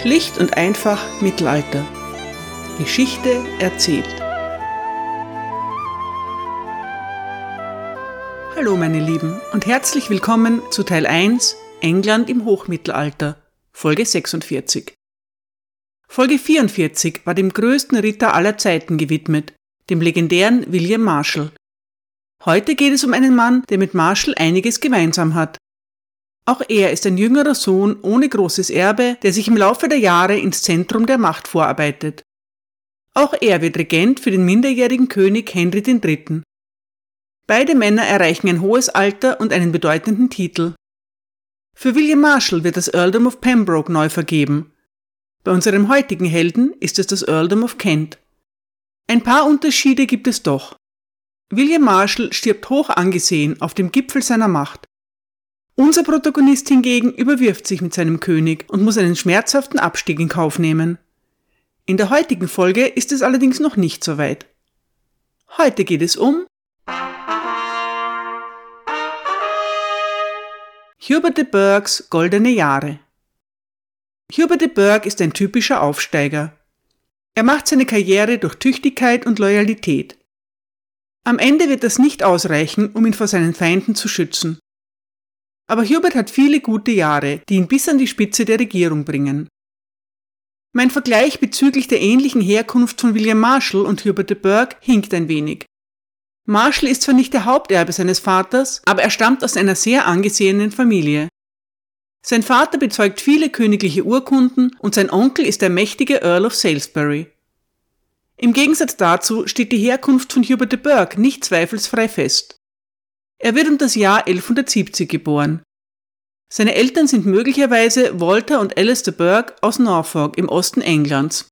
Schlicht und einfach Mittelalter. Geschichte erzählt. Hallo meine Lieben und herzlich willkommen zu Teil 1 England im Hochmittelalter, Folge 46. Folge 44 war dem größten Ritter aller Zeiten gewidmet, dem legendären William Marshall. Heute geht es um einen Mann, der mit Marshall einiges gemeinsam hat. Auch er ist ein jüngerer Sohn ohne großes Erbe, der sich im Laufe der Jahre ins Zentrum der Macht vorarbeitet. Auch er wird Regent für den minderjährigen König Henry III. Beide Männer erreichen ein hohes Alter und einen bedeutenden Titel. Für William Marshall wird das Earldom of Pembroke neu vergeben. Bei unserem heutigen Helden ist es das Earldom of Kent. Ein paar Unterschiede gibt es doch. William Marshall stirbt hoch angesehen auf dem Gipfel seiner Macht. Unser Protagonist hingegen überwirft sich mit seinem König und muss einen schmerzhaften Abstieg in Kauf nehmen. In der heutigen Folge ist es allerdings noch nicht so weit. Heute geht es um Hubert de Burghs goldene Jahre. Hubert de Burgh ist ein typischer Aufsteiger. Er macht seine Karriere durch Tüchtigkeit und Loyalität. Am Ende wird das nicht ausreichen, um ihn vor seinen Feinden zu schützen. Aber Hubert hat viele gute Jahre, die ihn bis an die Spitze der Regierung bringen. Mein Vergleich bezüglich der ähnlichen Herkunft von William Marshall und Hubert de Burgh hinkt ein wenig. Marshall ist zwar nicht der Haupterbe seines Vaters, aber er stammt aus einer sehr angesehenen Familie. Sein Vater bezeugt viele königliche Urkunden und sein Onkel ist der mächtige Earl of Salisbury. Im Gegensatz dazu steht die Herkunft von Hubert de Burgh nicht zweifelsfrei fest. Er wird um das Jahr 1170 geboren. Seine Eltern sind möglicherweise Walter und Alistair Burke aus Norfolk im Osten Englands.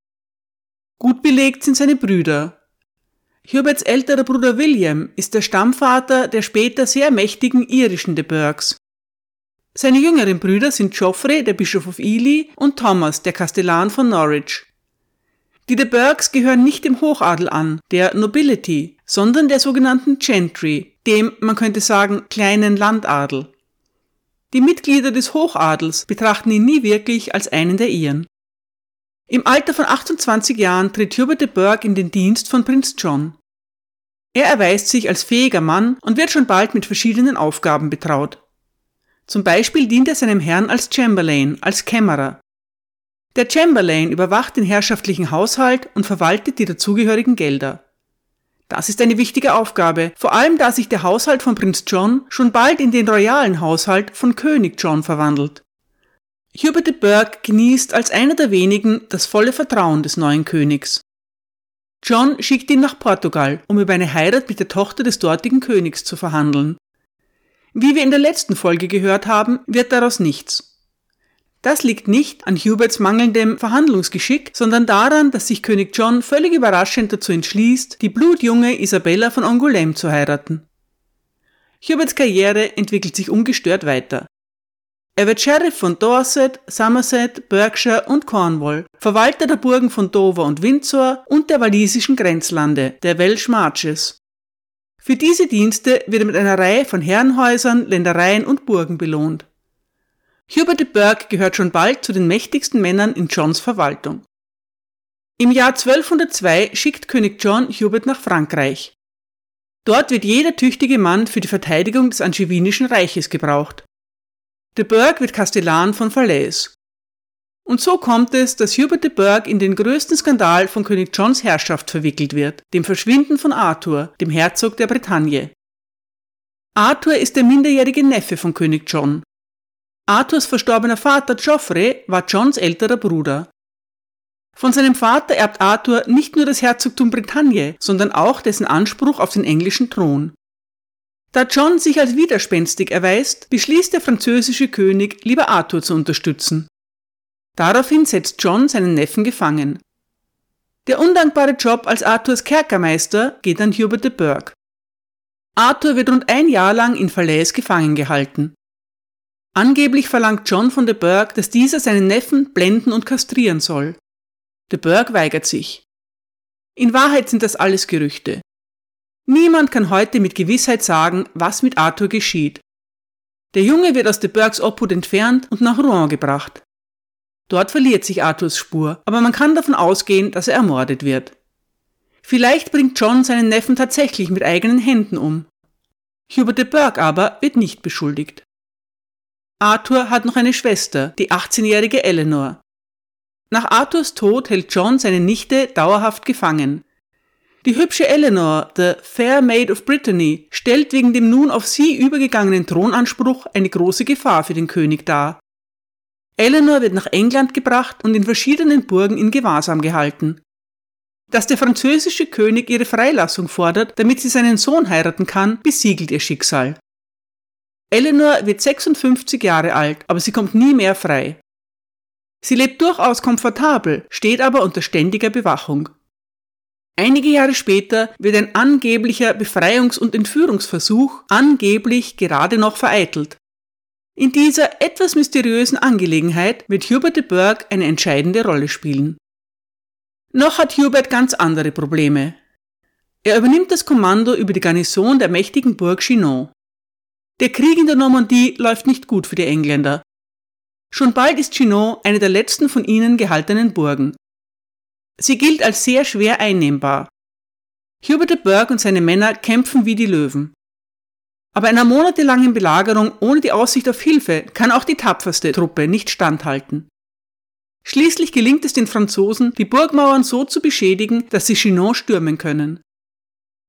Gut belegt sind seine Brüder. Huberts älterer Bruder William ist der Stammvater der später sehr mächtigen irischen de Burghs. Seine jüngeren Brüder sind Geoffrey, der Bischof of Ely, und Thomas, der Kastellan von Norwich. Die de Burghs gehören nicht dem Hochadel an, der Nobility, sondern der sogenannten Gentry, dem, man könnte sagen, kleinen Landadel. Die Mitglieder des Hochadels betrachten ihn nie wirklich als einen der ihren. Im Alter von 28 Jahren tritt Hubert de Burgh in den Dienst von Prinz John. Er erweist sich als fähiger Mann und wird schon bald mit verschiedenen Aufgaben betraut. Zum Beispiel dient er seinem Herrn als Chamberlain, als Kämmerer. Der Chamberlain überwacht den herrschaftlichen Haushalt und verwaltet die dazugehörigen Gelder. Das ist eine wichtige Aufgabe, vor allem da sich der Haushalt von Prinz John schon bald in den royalen Haushalt von König John verwandelt. Hubert de Burgh genießt als einer der wenigen das volle Vertrauen des neuen Königs. John schickt ihn nach Portugal, um über eine Heirat mit der Tochter des dortigen Königs zu verhandeln. Wie wir in der letzten Folge gehört haben, wird daraus nichts. Das liegt nicht an Huberts mangelndem Verhandlungsgeschick, sondern daran, dass sich König John völlig überraschend dazu entschließt, die blutjunge Isabella von Angoulême zu heiraten. Huberts Karriere entwickelt sich ungestört weiter. Er wird Sheriff von Dorset, Somerset, Berkshire und Cornwall, Verwalter der Burgen von Dover und Windsor und der walisischen Grenzlande, der Welsh Marches. Für diese Dienste wird er mit einer Reihe von Herrenhäusern, Ländereien und Burgen belohnt. Hubert de Burgh gehört schon bald zu den mächtigsten Männern in Johns Verwaltung. Im Jahr 1202 schickt König John Hubert nach Frankreich. Dort wird jeder tüchtige Mann für die Verteidigung des Angevinischen Reiches gebraucht. De Burgh wird Kastellan von Falaise. Und so kommt es, dass Hubert de Burgh in den größten Skandal von König Johns Herrschaft verwickelt wird, dem Verschwinden von Arthur, dem Herzog der Bretagne. Arthur ist der minderjährige Neffe von König John Arthurs verstorbener Vater Geoffrey war Johns älterer Bruder. Von seinem Vater erbt Arthur nicht nur das Herzogtum Bretagne, sondern auch dessen Anspruch auf den englischen Thron. Da John sich als widerspenstig erweist, beschließt der französische König, lieber Arthur zu unterstützen. Daraufhin setzt John seinen Neffen gefangen. Der undankbare Job als Arthurs Kerkermeister geht an Hubert de Burgh. Arthur wird rund ein Jahr lang in Falaise gefangen gehalten. Angeblich verlangt John von de Burgh, dass dieser seinen Neffen blenden und kastrieren soll. De Burgh weigert sich. In Wahrheit sind das alles Gerüchte. Niemand kann heute mit Gewissheit sagen, was mit Arthur geschieht. Der Junge wird aus de Burghs Obhut entfernt und nach Rouen gebracht. Dort verliert sich Arthurs Spur, aber man kann davon ausgehen, dass er ermordet wird. Vielleicht bringt John seinen Neffen tatsächlich mit eigenen Händen um. Hubert de Burgh aber wird nicht beschuldigt. Arthur hat noch eine Schwester, die 18-jährige Eleanor. Nach Arthurs Tod hält John seine Nichte dauerhaft gefangen. Die hübsche Eleanor, the Fair Maid of Brittany, stellt wegen dem nun auf sie übergegangenen Thronanspruch eine große Gefahr für den König dar. Eleanor wird nach England gebracht und in verschiedenen Burgen in Gewahrsam gehalten. Dass der französische König ihre Freilassung fordert, damit sie seinen Sohn heiraten kann, besiegelt ihr Schicksal. Eleanor wird 56 Jahre alt, aber sie kommt nie mehr frei. Sie lebt durchaus komfortabel, steht aber unter ständiger Bewachung. Einige Jahre später wird ein angeblicher Befreiungs- und Entführungsversuch angeblich gerade noch vereitelt. In dieser etwas mysteriösen Angelegenheit wird Hubert de Burgh eine entscheidende Rolle spielen. Noch hat Hubert ganz andere Probleme. Er übernimmt das Kommando über die Garnison der mächtigen Burg Chinon. Der Krieg in der Normandie läuft nicht gut für die Engländer. Schon bald ist Chinon eine der letzten von ihnen gehaltenen Burgen. Sie gilt als sehr schwer einnehmbar. Hubert de Burgh und seine Männer kämpfen wie die Löwen. Aber einer monatelangen Belagerung ohne die Aussicht auf Hilfe kann auch die tapferste Truppe nicht standhalten. Schließlich gelingt es den Franzosen, die Burgmauern so zu beschädigen, dass sie Chinon stürmen können.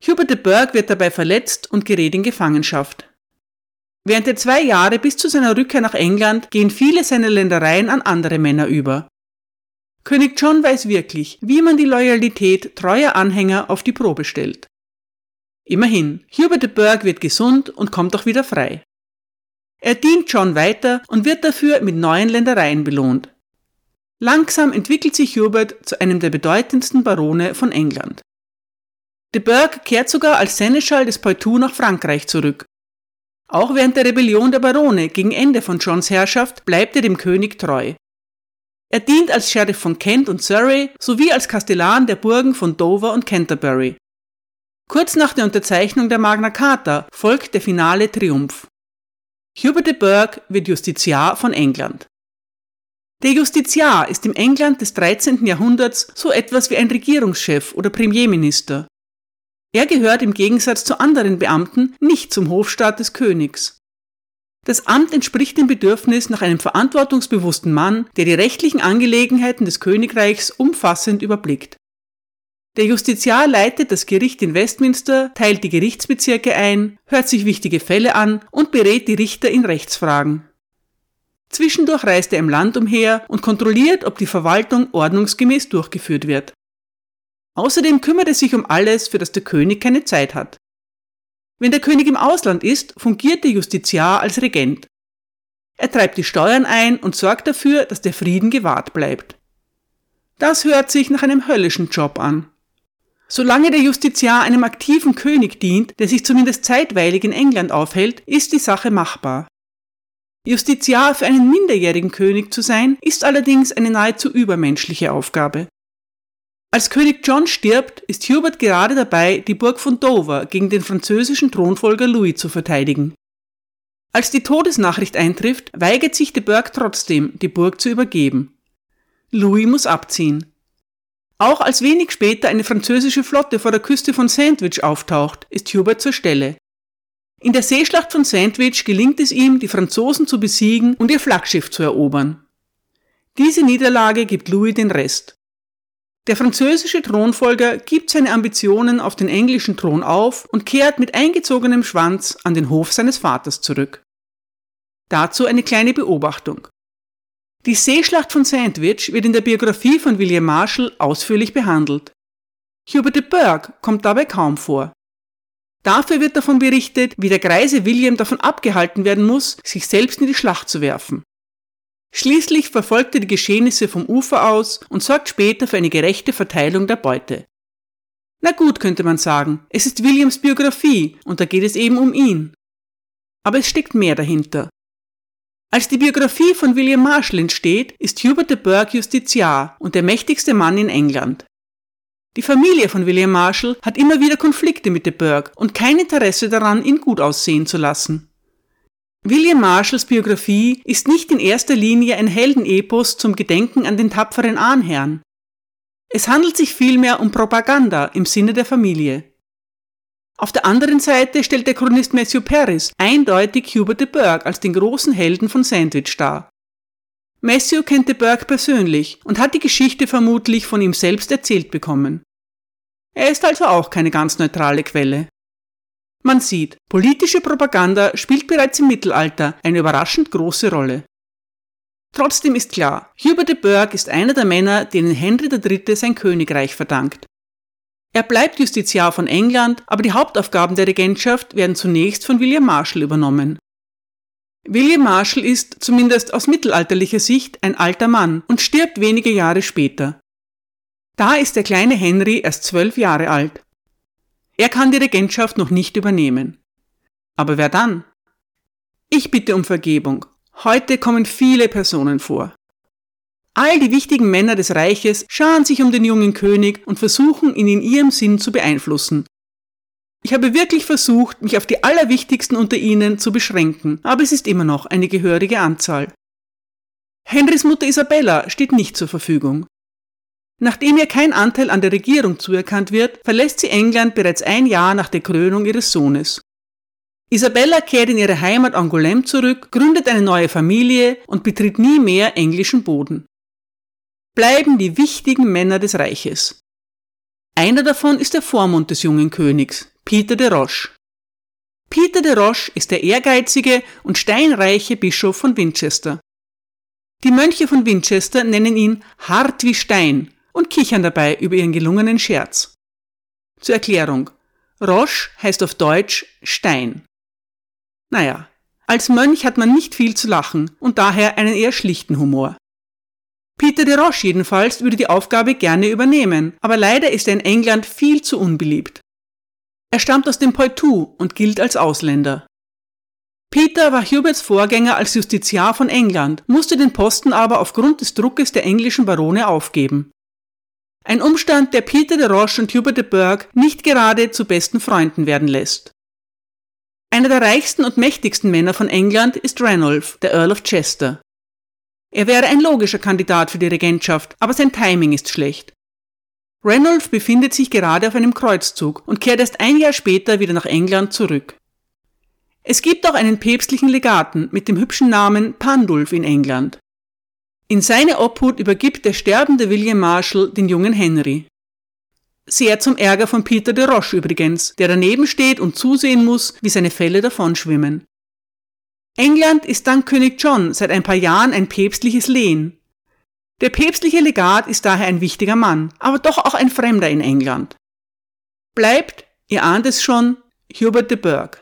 Hubert de Burgh wird dabei verletzt und gerät in Gefangenschaft. Während der zwei Jahre bis zu seiner Rückkehr nach England gehen viele seiner Ländereien an andere Männer über. König John weiß wirklich, wie man die Loyalität treuer Anhänger auf die Probe stellt. Immerhin, Hubert de Burgh wird gesund und kommt auch wieder frei. Er dient John weiter und wird dafür mit neuen Ländereien belohnt. Langsam entwickelt sich Hubert zu einem der bedeutendsten Barone von England. De Burgh kehrt sogar als Seneschall des Poitou nach Frankreich zurück. Auch während der Rebellion der Barone gegen Ende von Johns Herrschaft bleibt er dem König treu. Er dient als Sheriff von Kent und Surrey sowie als Kastellan der Burgen von Dover und Canterbury. Kurz nach der Unterzeichnung der Magna Carta folgt der finale Triumph. Hubert de Burgh wird Justiziar von England. Der Justiziar ist im England des 13. Jahrhunderts so etwas wie ein Regierungschef oder Premierminister. Er gehört im Gegensatz zu anderen Beamten nicht zum Hofstaat des Königs. Das Amt entspricht dem Bedürfnis nach einem verantwortungsbewussten Mann, der die rechtlichen Angelegenheiten des Königreichs umfassend überblickt. Der Justiziar leitet das Gericht in Westminster, teilt die Gerichtsbezirke ein, hört sich wichtige Fälle an und berät die Richter in Rechtsfragen. Zwischendurch reist er im Land umher und kontrolliert, ob die Verwaltung ordnungsgemäß durchgeführt wird. Außerdem kümmert er sich um alles, für das der König keine Zeit hat. Wenn der König im Ausland ist, fungiert der Justiziar als Regent. Er treibt die Steuern ein und sorgt dafür, dass der Frieden gewahrt bleibt. Das hört sich nach einem höllischen Job an. Solange der Justiziar einem aktiven König dient, der sich zumindest zeitweilig in England aufhält, ist die Sache machbar. Justiziar für einen minderjährigen König zu sein, ist allerdings eine nahezu übermenschliche Aufgabe. Als König John stirbt, ist Hubert gerade dabei, die Burg von Dover gegen den französischen Thronfolger Louis zu verteidigen. Als die Todesnachricht eintrifft, weigert sich de Burgh trotzdem, die Burg zu übergeben. Louis muss abziehen. Auch als wenig später eine französische Flotte vor der Küste von Sandwich auftaucht, ist Hubert zur Stelle. In der Seeschlacht von Sandwich gelingt es ihm, die Franzosen zu besiegen und ihr Flaggschiff zu erobern. Diese Niederlage gibt Louis den Rest. Der französische Thronfolger gibt seine Ambitionen auf den englischen Thron auf und kehrt mit eingezogenem Schwanz an den Hof seines Vaters zurück. Dazu eine kleine Beobachtung. Die Seeschlacht von Sandwich wird in der Biografie von William Marshall ausführlich behandelt. Hubert de Burgh kommt dabei kaum vor. Dafür wird davon berichtet, wie der greise William davon abgehalten werden muss, sich selbst in die Schlacht zu werfen. Schließlich verfolgt er die Geschehnisse vom Ufer aus und sorgt später für eine gerechte Verteilung der Beute. Na gut, könnte man sagen, es ist Williams Biografie und da geht es eben um ihn. Aber es steckt mehr dahinter. Als die Biografie von William Marshall entsteht, ist Hubert de Burgh Justiziar und der mächtigste Mann in England. Die Familie von William Marshall hat immer wieder Konflikte mit de Burgh und kein Interesse daran, ihn gut aussehen zu lassen. William Marshalls Biografie ist nicht in erster Linie ein Heldenepos zum Gedenken an den tapferen Ahnherrn. Es handelt sich vielmehr um Propaganda im Sinne der Familie. Auf der anderen Seite stellt der Chronist Matthew Paris eindeutig Hubert de Burgh als den großen Helden von Sandwich dar. Matthew kennt de Burgh persönlich und hat die Geschichte vermutlich von ihm selbst erzählt bekommen. Er ist also auch keine ganz neutrale Quelle. Man sieht, politische Propaganda spielt bereits im Mittelalter eine überraschend große Rolle. Trotzdem ist klar, Hubert de Burgh ist einer der Männer, denen Henry III. sein Königreich verdankt. Er bleibt Justiziar von England, aber die Hauptaufgaben der Regentschaft werden zunächst von William Marshall übernommen. William Marshall ist, zumindest aus mittelalterlicher Sicht, ein alter Mann und stirbt wenige Jahre später. Da ist der kleine Henry erst zwölf Jahre alt. Er kann die Regentschaft noch nicht übernehmen. Aber wer dann? Ich bitte um Vergebung. Heute kommen viele Personen vor. All die wichtigen Männer des Reiches scharen sich um den jungen König und versuchen, ihn in ihrem Sinn zu beeinflussen. Ich habe wirklich versucht, mich auf die allerwichtigsten unter ihnen zu beschränken, aber es ist immer noch eine gehörige Anzahl. Henrys Mutter Isabella steht nicht zur Verfügung. Nachdem ihr kein Anteil an der Regierung zuerkannt wird, verlässt sie England bereits ein Jahr nach der Krönung ihres Sohnes. Isabella kehrt in ihre Heimat Angoulême zurück, gründet eine neue Familie und betritt nie mehr englischen Boden bleiben die wichtigen Männer des Reiches. Einer davon ist der Vormund des jungen Königs, Peter de Roche. Peter de Roche ist der ehrgeizige und steinreiche Bischof von Winchester. Die Mönche von Winchester nennen ihn hart wie Stein und kichern dabei über ihren gelungenen Scherz. Zur Erklärung. Roche heißt auf Deutsch Stein. Naja, als Mönch hat man nicht viel zu lachen und daher einen eher schlichten Humor. Peter de Roche jedenfalls würde die Aufgabe gerne übernehmen, aber leider ist er in England viel zu unbeliebt. Er stammt aus dem Poitou und gilt als Ausländer. Peter war Huberts Vorgänger als Justiziar von England, musste den Posten aber aufgrund des Druckes der englischen Barone aufgeben. Ein Umstand, der Peter de Roche und Hubert de Burgh nicht gerade zu besten Freunden werden lässt. Einer der reichsten und mächtigsten Männer von England ist Ranulph, der Earl of Chester. Er wäre ein logischer Kandidat für die Regentschaft, aber sein Timing ist schlecht. Ranulph befindet sich gerade auf einem Kreuzzug und kehrt erst ein Jahr später wieder nach England zurück. Es gibt auch einen päpstlichen Legaten mit dem hübschen Namen Pandulf in England. In seine Obhut übergibt der sterbende William Marshall den jungen Henry. Sehr zum Ärger von Peter de Roche übrigens, der daneben steht und zusehen muss, wie seine Fälle davonschwimmen. England ist dank König John seit ein paar Jahren ein päpstliches Lehen. Der päpstliche Legat ist daher ein wichtiger Mann, aber doch auch ein Fremder in England. Bleibt, ihr ahnt es schon, Hubert de Burgh.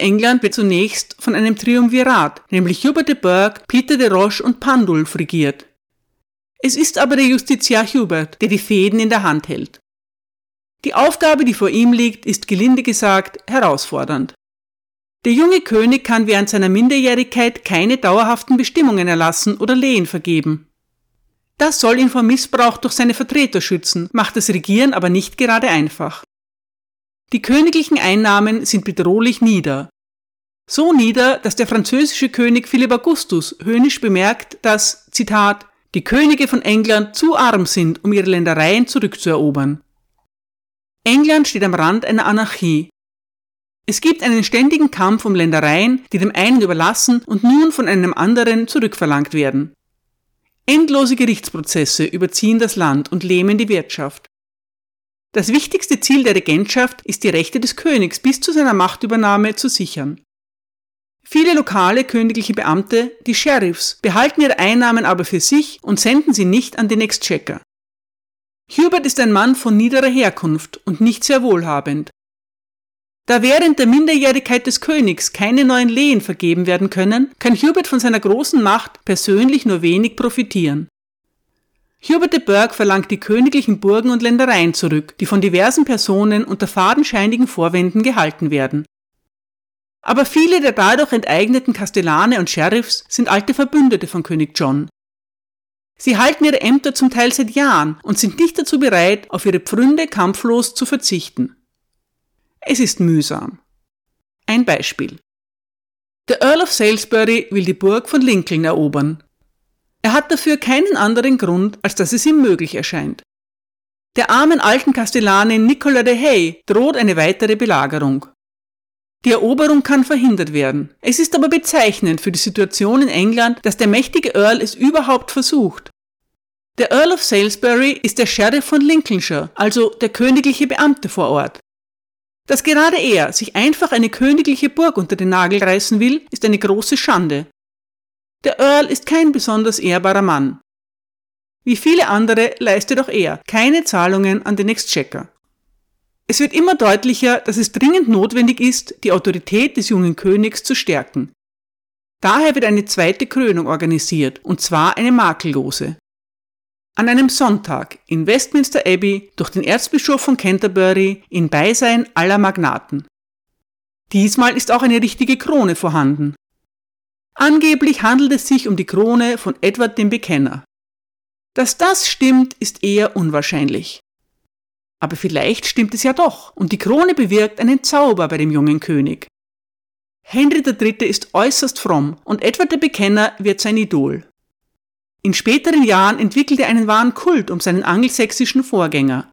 England wird zunächst von einem Triumvirat, nämlich Hubert de Burgh, Peter de Roche und Pandulf regiert. Es ist aber der Justiziar Hubert, der die Fäden in der Hand hält. Die Aufgabe, die vor ihm liegt, ist gelinde gesagt herausfordernd. Der junge König kann während seiner Minderjährigkeit keine dauerhaften Bestimmungen erlassen oder Lehen vergeben. Das soll ihn vor Missbrauch durch seine Vertreter schützen, macht das Regieren aber nicht gerade einfach. Die königlichen Einnahmen sind bedrohlich nieder. So nieder, dass der französische König Philipp Augustus höhnisch bemerkt, dass, Zitat, die Könige von England zu arm sind, um ihre Ländereien zurückzuerobern. England steht am Rand einer Anarchie es gibt einen ständigen Kampf um Ländereien, die dem einen überlassen und nun von einem anderen zurückverlangt werden. Endlose Gerichtsprozesse überziehen das Land und lähmen die Wirtschaft. Das wichtigste Ziel der Regentschaft ist die Rechte des Königs bis zu seiner Machtübernahme zu sichern. Viele lokale königliche Beamte, die Sheriffs, behalten ihre Einnahmen aber für sich und senden sie nicht an den Exchequer. Hubert ist ein Mann von niederer Herkunft und nicht sehr wohlhabend. Da während der Minderjährigkeit des Königs keine neuen Lehen vergeben werden können, kann Hubert von seiner großen Macht persönlich nur wenig profitieren. Hubert de Burgh verlangt die königlichen Burgen und Ländereien zurück, die von diversen Personen unter fadenscheinigen Vorwänden gehalten werden. Aber viele der dadurch enteigneten Kastellane und Sheriffs sind alte Verbündete von König John. Sie halten ihre Ämter zum Teil seit Jahren und sind nicht dazu bereit, auf ihre Pfründe kampflos zu verzichten. Es ist mühsam. Ein Beispiel. Der Earl of Salisbury will die Burg von Lincoln erobern. Er hat dafür keinen anderen Grund, als dass es ihm möglich erscheint. Der armen alten Kastellanin Nicola de Hay droht eine weitere Belagerung. Die Eroberung kann verhindert werden. Es ist aber bezeichnend für die Situation in England, dass der mächtige Earl es überhaupt versucht. Der Earl of Salisbury ist der Sheriff von Lincolnshire, also der königliche Beamte vor Ort. Dass gerade er sich einfach eine königliche Burg unter den Nagel reißen will, ist eine große Schande. Der Earl ist kein besonders ehrbarer Mann. Wie viele andere leistet auch er keine Zahlungen an den Exchequer. Es wird immer deutlicher, dass es dringend notwendig ist, die Autorität des jungen Königs zu stärken. Daher wird eine zweite Krönung organisiert, und zwar eine makellose. An einem Sonntag in Westminster Abbey durch den Erzbischof von Canterbury in Beisein aller Magnaten. Diesmal ist auch eine richtige Krone vorhanden. Angeblich handelt es sich um die Krone von Edward dem Bekenner. Dass das stimmt, ist eher unwahrscheinlich. Aber vielleicht stimmt es ja doch und die Krone bewirkt einen Zauber bei dem jungen König. Henry III. ist äußerst fromm und Edward der Bekenner wird sein Idol. In späteren Jahren entwickelt er einen wahren Kult um seinen angelsächsischen Vorgänger.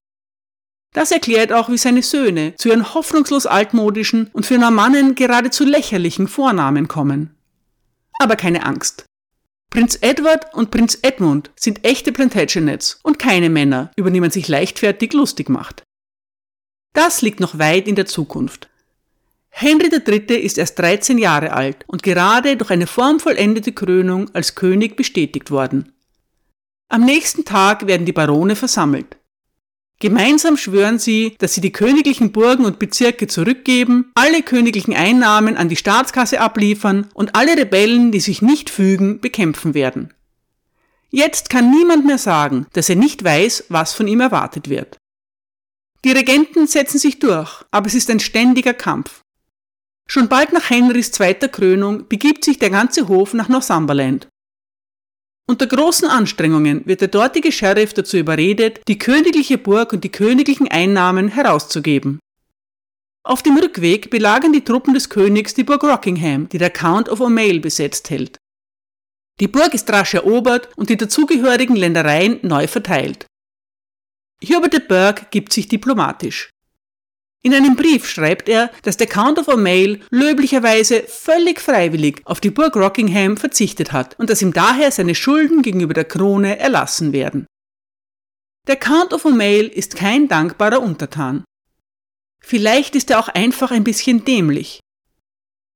Das erklärt auch, wie seine Söhne zu ihren hoffnungslos altmodischen und für Normannen geradezu lächerlichen Vornamen kommen. Aber keine Angst. Prinz Edward und Prinz Edmund sind echte Plantagenets und keine Männer, über die man sich leichtfertig lustig macht. Das liegt noch weit in der Zukunft. Henry III. ist erst 13 Jahre alt und gerade durch eine formvollendete Krönung als König bestätigt worden. Am nächsten Tag werden die Barone versammelt. Gemeinsam schwören sie, dass sie die königlichen Burgen und Bezirke zurückgeben, alle königlichen Einnahmen an die Staatskasse abliefern und alle Rebellen, die sich nicht fügen, bekämpfen werden. Jetzt kann niemand mehr sagen, dass er nicht weiß, was von ihm erwartet wird. Die Regenten setzen sich durch, aber es ist ein ständiger Kampf. Schon bald nach Henrys zweiter Krönung begibt sich der ganze Hof nach Northumberland. Unter großen Anstrengungen wird der dortige Sheriff dazu überredet, die königliche Burg und die königlichen Einnahmen herauszugeben. Auf dem Rückweg belagern die Truppen des Königs die Burg Rockingham, die der Count of O'Mail besetzt hält. Die Burg ist rasch erobert und die dazugehörigen Ländereien neu verteilt. Hubert de Burgh gibt sich diplomatisch. In einem Brief schreibt er, dass der Count of O'Mail löblicherweise völlig freiwillig auf die Burg Rockingham verzichtet hat und dass ihm daher seine Schulden gegenüber der Krone erlassen werden. Der Count of O'Mail ist kein dankbarer Untertan. Vielleicht ist er auch einfach ein bisschen dämlich.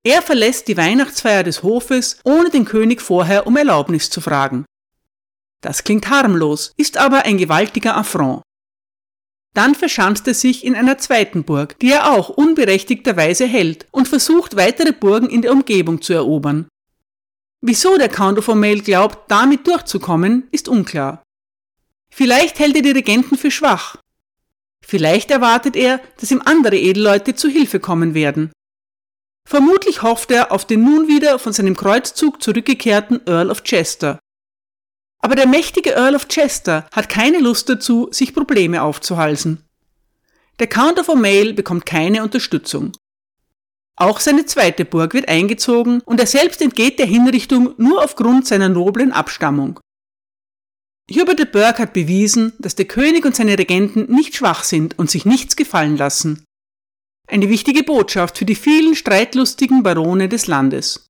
Er verlässt die Weihnachtsfeier des Hofes, ohne den König vorher um Erlaubnis zu fragen. Das klingt harmlos, ist aber ein gewaltiger Affront. Dann verschanzt er sich in einer zweiten Burg, die er auch unberechtigterweise hält und versucht weitere Burgen in der Umgebung zu erobern. Wieso der Count of O'Mail glaubt, damit durchzukommen, ist unklar. Vielleicht hält er die Regenten für schwach. Vielleicht erwartet er, dass ihm andere Edelleute zu Hilfe kommen werden. Vermutlich hofft er auf den nun wieder von seinem Kreuzzug zurückgekehrten Earl of Chester, aber der mächtige Earl of Chester hat keine Lust dazu, sich Probleme aufzuhalsen. Der Count of O'Mail bekommt keine Unterstützung. Auch seine zweite Burg wird eingezogen und er selbst entgeht der Hinrichtung nur aufgrund seiner noblen Abstammung. Hubert de Burgh hat bewiesen, dass der König und seine Regenten nicht schwach sind und sich nichts gefallen lassen. Eine wichtige Botschaft für die vielen streitlustigen Barone des Landes.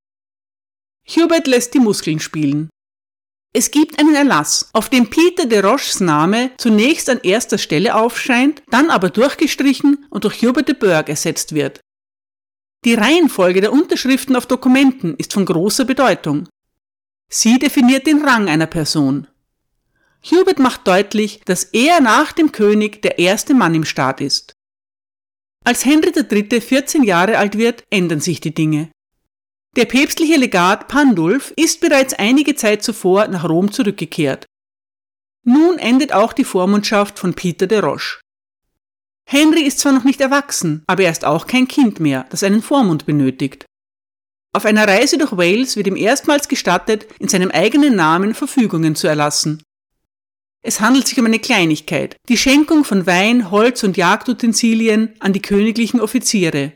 Hubert lässt die Muskeln spielen. Es gibt einen Erlass, auf dem Peter de Roches Name zunächst an erster Stelle aufscheint, dann aber durchgestrichen und durch Hubert de Burgh ersetzt wird. Die Reihenfolge der Unterschriften auf Dokumenten ist von großer Bedeutung. Sie definiert den Rang einer Person. Hubert macht deutlich, dass er nach dem König der erste Mann im Staat ist. Als Henry III. 14 Jahre alt wird, ändern sich die Dinge. Der päpstliche Legat Pandulf ist bereits einige Zeit zuvor nach Rom zurückgekehrt. Nun endet auch die Vormundschaft von Peter de Roche. Henry ist zwar noch nicht erwachsen, aber er ist auch kein Kind mehr, das einen Vormund benötigt. Auf einer Reise durch Wales wird ihm erstmals gestattet, in seinem eigenen Namen Verfügungen zu erlassen. Es handelt sich um eine Kleinigkeit, die Schenkung von Wein, Holz und Jagdutensilien an die königlichen Offiziere,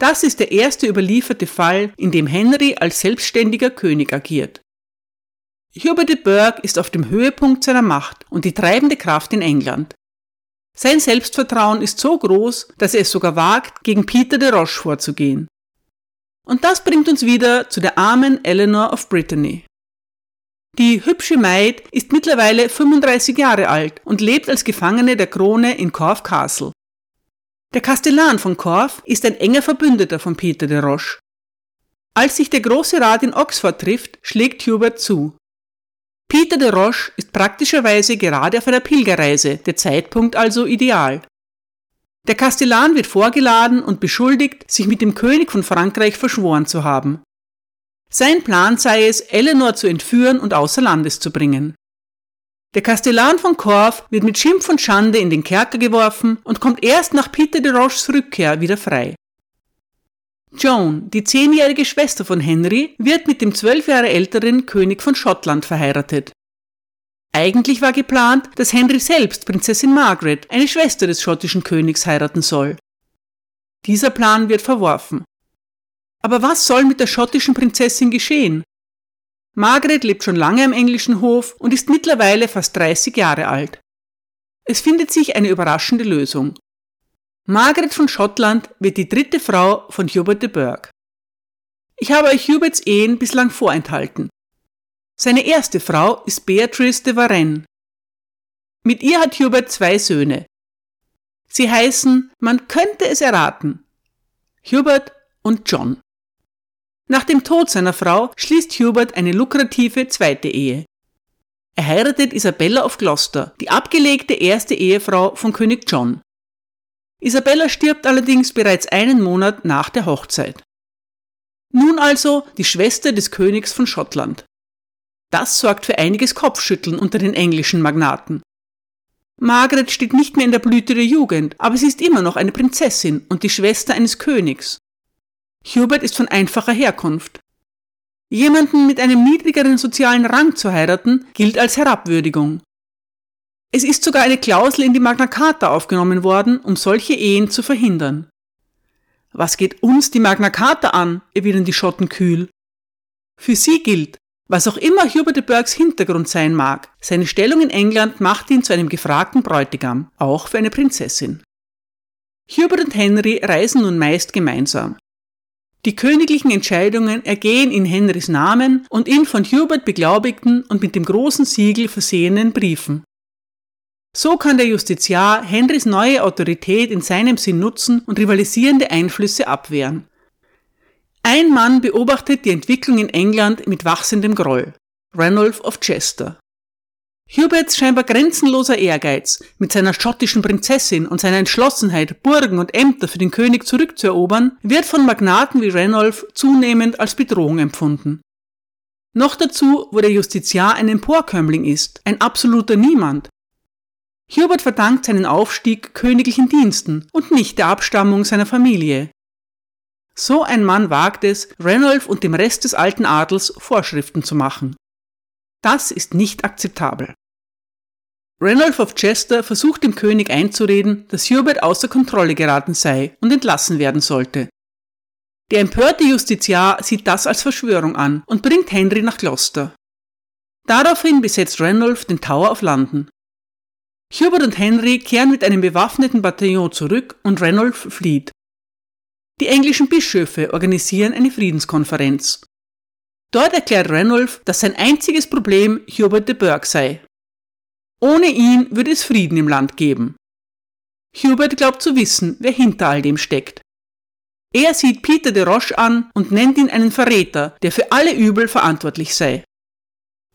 Das ist der erste überlieferte Fall, in dem Henry als selbstständiger König agiert. Hubert de Burgh ist auf dem Höhepunkt seiner Macht und die treibende Kraft in England. Sein Selbstvertrauen ist so groß, dass er es sogar wagt, gegen Peter de Roche vorzugehen. Und das bringt uns wieder zu der armen Eleanor of Brittany. Die hübsche Maid ist mittlerweile 35 Jahre alt und lebt als Gefangene der Krone in Corfe Castle. Der Kastellan von Corfe ist ein enger Verbündeter von Peter de Roche. Als sich der Große Rat in Oxford trifft, schlägt Hubert zu. Peter de Roche ist praktischerweise gerade auf einer Pilgerreise, der Zeitpunkt also ideal. Der Kastellan wird vorgeladen und beschuldigt, sich mit dem König von Frankreich verschworen zu haben. Sein Plan sei es, Eleanor zu entführen und außer Landes zu bringen. Der Kastellan von Corf wird mit Schimpf und Schande in den Kerker geworfen und kommt erst nach Peter de Roches Rückkehr wieder frei. Joan, die zehnjährige Schwester von Henry, wird mit dem zwölf Jahre älteren König von Schottland verheiratet. Eigentlich war geplant, dass Henry selbst Prinzessin Margaret, eine Schwester des schottischen Königs, heiraten soll. Dieser Plan wird verworfen. Aber was soll mit der schottischen Prinzessin geschehen? Margaret lebt schon lange am englischen Hof und ist mittlerweile fast 30 Jahre alt. Es findet sich eine überraschende Lösung. Margaret von Schottland wird die dritte Frau von Hubert de Burgh. Ich habe euch Huberts Ehen bislang vorenthalten. Seine erste Frau ist Beatrice de Varennes. Mit ihr hat Hubert zwei Söhne. Sie heißen, man könnte es erraten, Hubert und John. Nach dem Tod seiner Frau schließt Hubert eine lukrative zweite Ehe. Er heiratet Isabella of Gloucester, die abgelegte erste Ehefrau von König John. Isabella stirbt allerdings bereits einen Monat nach der Hochzeit. Nun also die Schwester des Königs von Schottland. Das sorgt für einiges Kopfschütteln unter den englischen Magnaten. Margaret steht nicht mehr in der Blüte der Jugend, aber sie ist immer noch eine Prinzessin und die Schwester eines Königs. Hubert ist von einfacher Herkunft. Jemanden mit einem niedrigeren sozialen Rang zu heiraten, gilt als Herabwürdigung. Es ist sogar eine Klausel in die Magna Carta aufgenommen worden, um solche Ehen zu verhindern. Was geht uns die Magna Carta an, erwidern die Schotten kühl. Für sie gilt, was auch immer Hubert de Burghs Hintergrund sein mag, seine Stellung in England macht ihn zu einem gefragten Bräutigam, auch für eine Prinzessin. Hubert und Henry reisen nun meist gemeinsam. Die königlichen Entscheidungen ergehen in Henrys Namen und in von Hubert beglaubigten und mit dem großen Siegel versehenen Briefen. So kann der Justiziar Henrys neue Autorität in seinem Sinn nutzen und rivalisierende Einflüsse abwehren. Ein Mann beobachtet die Entwicklung in England mit wachsendem Groll. Ranulph of Chester. Huberts scheinbar grenzenloser Ehrgeiz, mit seiner schottischen Prinzessin und seiner Entschlossenheit, Burgen und Ämter für den König zurückzuerobern, wird von Magnaten wie Ranulph zunehmend als Bedrohung empfunden. Noch dazu, wo der Justiziar ein Emporkömmling ist, ein absoluter Niemand, Hubert verdankt seinen Aufstieg königlichen Diensten und nicht der Abstammung seiner Familie. So ein Mann wagt es, Ranulph und dem Rest des alten Adels Vorschriften zu machen. Das ist nicht akzeptabel. Ranulph of Chester versucht dem König einzureden, dass Hubert außer Kontrolle geraten sei und entlassen werden sollte. Der empörte Justiziar sieht das als Verschwörung an und bringt Henry nach Gloucester. Daraufhin besetzt Ranulph den Tower of London. Hubert und Henry kehren mit einem bewaffneten Bataillon zurück und Ranulph flieht. Die englischen Bischöfe organisieren eine Friedenskonferenz. Dort erklärt Ranulph, dass sein einziges Problem Hubert de Burgh sei. Ohne ihn würde es Frieden im Land geben. Hubert glaubt zu wissen, wer hinter all dem steckt. Er sieht Peter de Roche an und nennt ihn einen Verräter, der für alle Übel verantwortlich sei.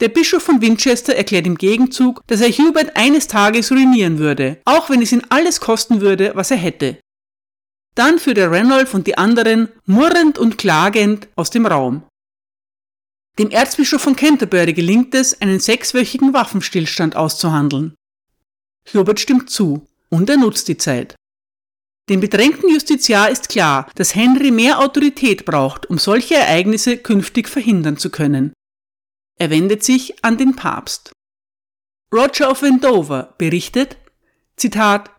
Der Bischof von Winchester erklärt im Gegenzug, dass er Hubert eines Tages ruinieren würde, auch wenn es ihn alles kosten würde, was er hätte. Dann führt er Ranulph und die anderen murrend und klagend aus dem Raum. Dem Erzbischof von Canterbury gelingt es, einen sechswöchigen Waffenstillstand auszuhandeln. Hubert stimmt zu und er nutzt die Zeit. Dem bedrängten Justiziar ist klar, dass Henry mehr Autorität braucht, um solche Ereignisse künftig verhindern zu können. Er wendet sich an den Papst. Roger of Wendover berichtet, Zitat,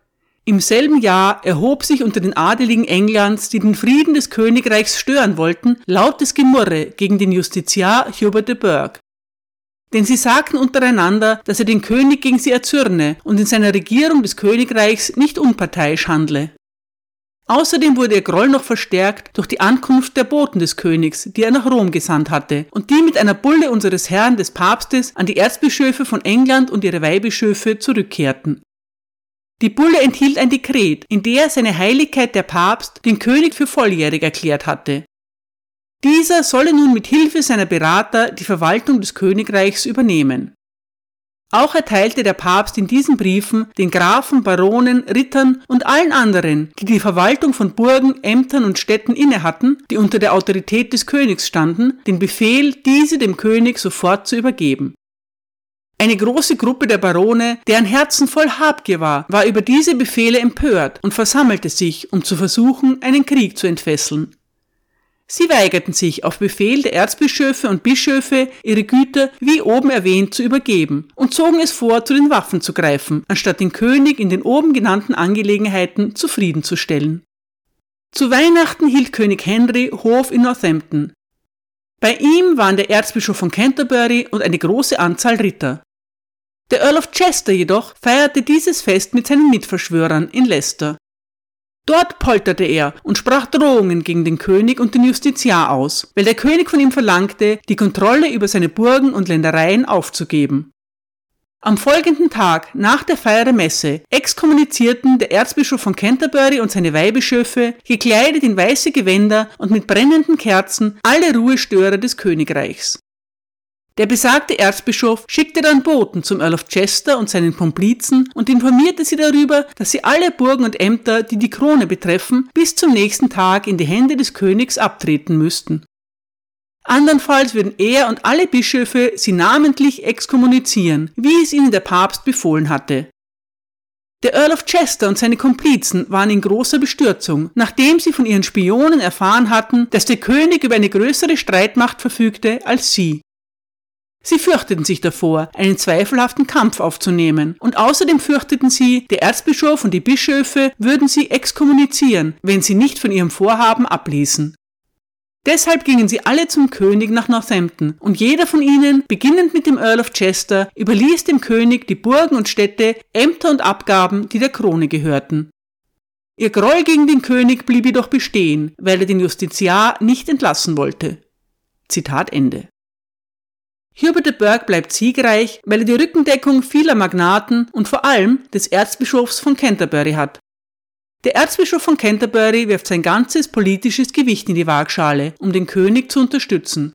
Im selben Jahr erhob sich unter den Adeligen Englands, die den Frieden des Königreichs stören wollten, lautes Gemurre gegen den Justiziar Hubert de Burgh. Denn sie sagten untereinander, dass er den König gegen sie erzürne und in seiner Regierung des Königreichs nicht unparteiisch handle. Außerdem wurde ihr Groll noch verstärkt durch die Ankunft der Boten des Königs, die er nach Rom gesandt hatte und die mit einer Bulle unseres Herrn des Papstes an die Erzbischöfe von England und ihre Weihbischöfe zurückkehrten. Die Bulle enthielt ein Dekret, in der seine Heiligkeit der Papst den König für volljährig erklärt hatte. Dieser solle nun mit Hilfe seiner Berater die Verwaltung des Königreichs übernehmen. Auch erteilte der Papst in diesen Briefen den Grafen, Baronen, Rittern und allen anderen, die die Verwaltung von Burgen, Ämtern und Städten innehatten, die unter der Autorität des Königs standen, den Befehl, diese dem König sofort zu übergeben. Eine große Gruppe der Barone, deren Herzen voll Habgier war, war über diese Befehle empört und versammelte sich, um zu versuchen, einen Krieg zu entfesseln. Sie weigerten sich auf Befehl der Erzbischöfe und Bischöfe, ihre Güter wie oben erwähnt zu übergeben und zogen es vor, zu den Waffen zu greifen, anstatt den König in den oben genannten Angelegenheiten zufriedenzustellen. Zu Weihnachten hielt König Henry Hof in Northampton. Bei ihm waren der Erzbischof von Canterbury und eine große Anzahl Ritter. Der Earl of Chester jedoch feierte dieses Fest mit seinen Mitverschwörern in Leicester. Dort polterte er und sprach Drohungen gegen den König und den Justiziar aus, weil der König von ihm verlangte, die Kontrolle über seine Burgen und Ländereien aufzugeben. Am folgenden Tag, nach der Feier der Messe, exkommunizierten der Erzbischof von Canterbury und seine Weihbischöfe, gekleidet in weiße Gewänder und mit brennenden Kerzen, alle Ruhestörer des Königreichs. Der besagte Erzbischof schickte dann Boten zum Earl of Chester und seinen Komplizen und informierte sie darüber, dass sie alle Burgen und Ämter, die die Krone betreffen, bis zum nächsten Tag in die Hände des Königs abtreten müssten. Andernfalls würden er und alle Bischöfe sie namentlich exkommunizieren, wie es ihnen der Papst befohlen hatte. Der Earl of Chester und seine Komplizen waren in großer Bestürzung, nachdem sie von ihren Spionen erfahren hatten, dass der König über eine größere Streitmacht verfügte als sie. Sie fürchteten sich davor, einen zweifelhaften Kampf aufzunehmen, und außerdem fürchteten sie, der Erzbischof und die Bischöfe würden sie exkommunizieren, wenn sie nicht von ihrem Vorhaben abließen. Deshalb gingen sie alle zum König nach Northampton, und jeder von ihnen, beginnend mit dem Earl of Chester, überließ dem König die Burgen und Städte, Ämter und Abgaben, die der Krone gehörten. Ihr Groll gegen den König blieb jedoch bestehen, weil er den Justiziar nicht entlassen wollte. Zitat Ende. Hubert de Burgh bleibt siegreich, weil er die Rückendeckung vieler Magnaten und vor allem des Erzbischofs von Canterbury hat. Der Erzbischof von Canterbury wirft sein ganzes politisches Gewicht in die Waagschale, um den König zu unterstützen.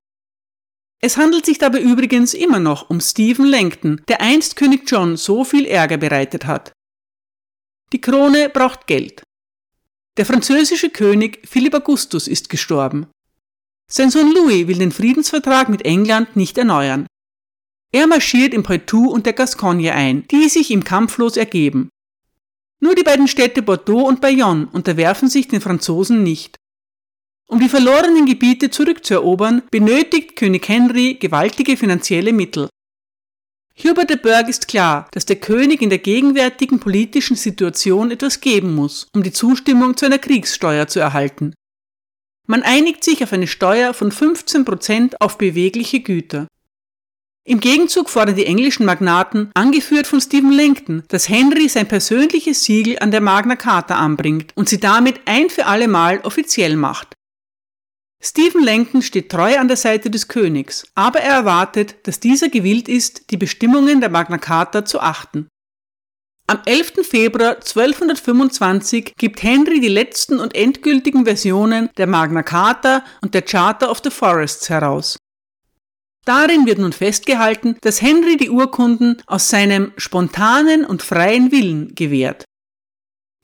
Es handelt sich dabei übrigens immer noch um Stephen Langton, der einst König John so viel Ärger bereitet hat. Die Krone braucht Geld. Der französische König Philipp Augustus ist gestorben. Sein Sohn Louis will den Friedensvertrag mit England nicht erneuern. Er marschiert im Poitou und der Gascogne ein, die sich ihm kampflos ergeben. Nur die beiden Städte Bordeaux und Bayonne unterwerfen sich den Franzosen nicht. Um die verlorenen Gebiete zurückzuerobern, benötigt König Henry gewaltige finanzielle Mittel. Hubert de Burgh ist klar, dass der König in der gegenwärtigen politischen Situation etwas geben muss, um die Zustimmung zu einer Kriegssteuer zu erhalten. Man einigt sich auf eine Steuer von 15% auf bewegliche Güter. Im Gegenzug fordern die englischen Magnaten, angeführt von Stephen Langton, dass Henry sein persönliches Siegel an der Magna Carta anbringt und sie damit ein für alle Mal offiziell macht. Stephen Langton steht treu an der Seite des Königs, aber er erwartet, dass dieser gewillt ist, die Bestimmungen der Magna Carta zu achten. Am 11. Februar 1225 gibt Henry die letzten und endgültigen Versionen der Magna Carta und der Charter of the Forests heraus. Darin wird nun festgehalten, dass Henry die Urkunden aus seinem spontanen und freien Willen gewährt.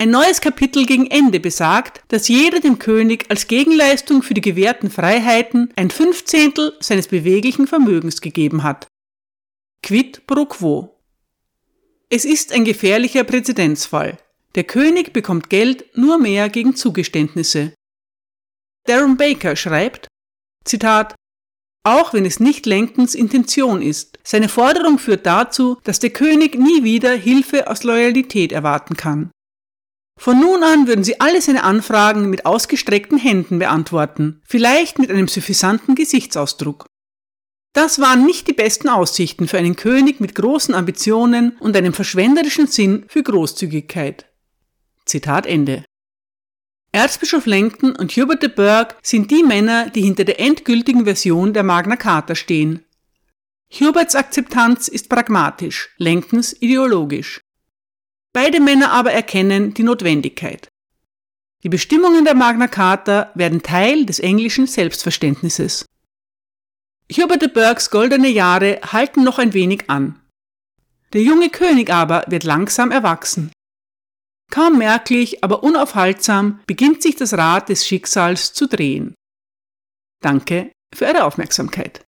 Ein neues Kapitel gegen Ende besagt, dass jeder dem König als Gegenleistung für die gewährten Freiheiten ein Fünfzehntel seines beweglichen Vermögens gegeben hat. Quid pro quo. Es ist ein gefährlicher Präzedenzfall. Der König bekommt Geld nur mehr gegen Zugeständnisse. Darren Baker schreibt, Zitat, auch wenn es nicht Lenkens Intention ist, seine Forderung führt dazu, dass der König nie wieder Hilfe aus Loyalität erwarten kann. Von nun an würden sie alle seine Anfragen mit ausgestreckten Händen beantworten, vielleicht mit einem suffisanten Gesichtsausdruck. Das waren nicht die besten Aussichten für einen König mit großen Ambitionen und einem verschwenderischen Sinn für Großzügigkeit. Zitat Ende. Erzbischof Langton und Hubert de Burgh sind die Männer, die hinter der endgültigen Version der Magna Carta stehen. Huberts Akzeptanz ist pragmatisch, Langtons ideologisch. Beide Männer aber erkennen die Notwendigkeit. Die Bestimmungen der Magna Carta werden Teil des englischen Selbstverständnisses. Hubert de Burghs goldene Jahre halten noch ein wenig an. Der junge König aber wird langsam erwachsen. Kaum merklich, aber unaufhaltsam beginnt sich das Rad des Schicksals zu drehen. Danke für Ihre Aufmerksamkeit.